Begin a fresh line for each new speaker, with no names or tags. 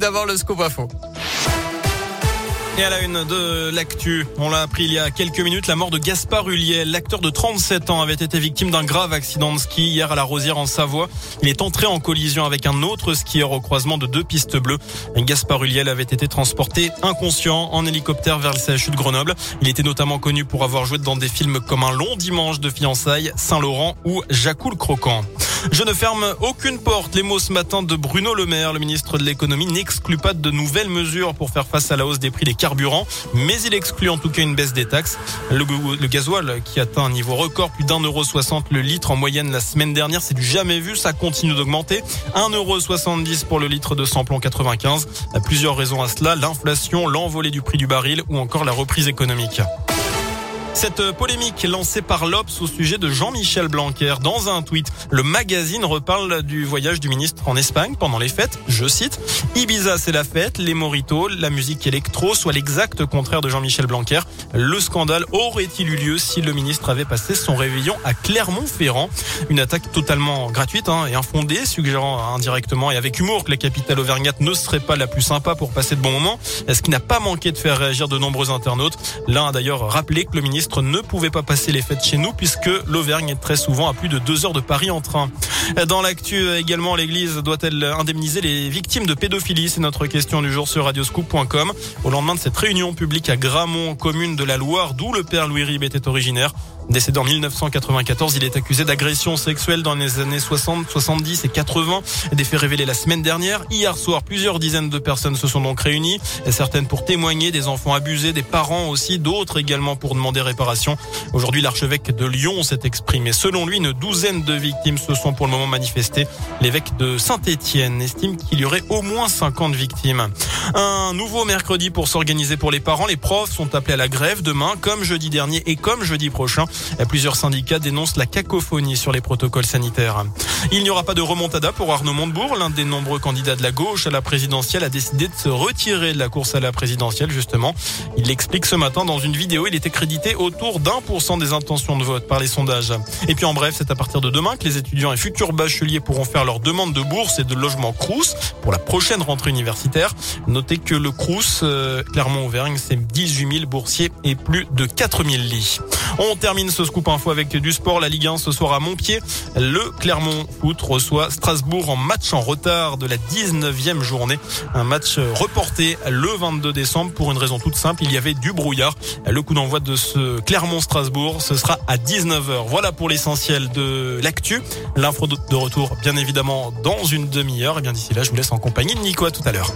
D'abord le scoop info. Et à la une de l'actu, on l'a appris il y a quelques minutes, la mort de Gaspard Huliel, l'acteur de 37 ans, avait été victime d'un grave accident de ski hier à la Rosière en Savoie. Il est entré en collision avec un autre skieur au croisement de deux pistes bleues. Gaspard Huliel avait été transporté inconscient en hélicoptère vers le CHU de Grenoble. Il était notamment connu pour avoir joué dans des films comme Un long dimanche de fiançailles, Saint-Laurent ou Jacoul Croquant. Je ne ferme aucune porte. Les mots ce matin de Bruno Le Maire, le ministre de l'économie, n'exclut pas de nouvelles mesures pour faire face à la hausse des prix des carburants, mais il exclut en tout cas une baisse des taxes. Le, gasoil qui atteint un niveau record, plus d'un euro soixante le litre en moyenne la semaine dernière, c'est du jamais vu. Ça continue d'augmenter. Un euro soixante-dix pour le litre de samplon 95. Il y a plusieurs raisons à cela. L'inflation, l'envolée du prix du baril ou encore la reprise économique. Cette polémique lancée par l'Obs au sujet de Jean-Michel Blanquer dans un tweet, le magazine reparle du voyage du ministre en Espagne pendant les fêtes. Je cite, Ibiza c'est la fête, les moritos, la musique électro, soit l'exact contraire de Jean-Michel Blanquer. Le scandale aurait-il eu lieu si le ministre avait passé son réveillon à Clermont-Ferrand? Une attaque totalement gratuite hein, et infondée, suggérant indirectement et avec humour que la capitale auvergnate ne serait pas la plus sympa pour passer de bons moments, ce qui n'a pas manqué de faire réagir de nombreux internautes. L'un a d'ailleurs rappelé que le ministre ne pouvait pas passer les fêtes chez nous puisque l'Auvergne est très souvent à plus de deux heures de Paris en train. Dans l'actu également, l'église doit-elle indemniser les victimes de pédophilie? C'est notre question du jour sur radioscoop.com. Au lendemain de cette réunion publique à Gramont, commune de la Loire, d'où le père Louis Rib était originaire. Décédé en 1994, il est accusé d'agression sexuelle dans les années 60, 70 et 80. Des faits révélés la semaine dernière. Hier soir, plusieurs dizaines de personnes se sont donc réunies. Certaines pour témoigner, des enfants abusés, des parents aussi, d'autres également pour demander réparation. Aujourd'hui, l'archevêque de Lyon s'est exprimé. Selon lui, une douzaine de victimes se sont pour le moment manifestées. L'évêque de Saint-Étienne estime qu'il y aurait au moins 50 victimes. Un nouveau mercredi pour s'organiser pour les parents. Les profs sont appelés à la grève demain, comme jeudi dernier et comme jeudi prochain. Plusieurs syndicats dénoncent la cacophonie sur les protocoles sanitaires. Il n'y aura pas de remontada pour Arnaud Montebourg. L'un des nombreux candidats de la gauche à la présidentielle a décidé de se retirer de la course à la présidentielle, justement. Il l'explique ce matin dans une vidéo. Il était crédité autour d'un pour cent des intentions de vote par les sondages. Et puis en bref, c'est à partir de demain que les étudiants et futurs bacheliers pourront faire leur demande de bourse et de logement Crous pour la prochaine rentrée universitaire. Notez que le Crous, euh, Clermont-Auvergne, c'est 18 000 boursiers et plus de 4 000 lits. On ce scoop info avec du sport. La Ligue 1 ce soir à Montpied. Le Clermont Foot reçoit Strasbourg en match en retard de la 19e journée. Un match reporté le 22 décembre pour une raison toute simple. Il y avait du brouillard. Le coup d'envoi de ce Clermont-Strasbourg, ce sera à 19h. Voilà pour l'essentiel de l'actu. L'info de retour, bien évidemment, dans une demi-heure. Et bien d'ici là, je vous laisse en compagnie de Nico. À tout à l'heure.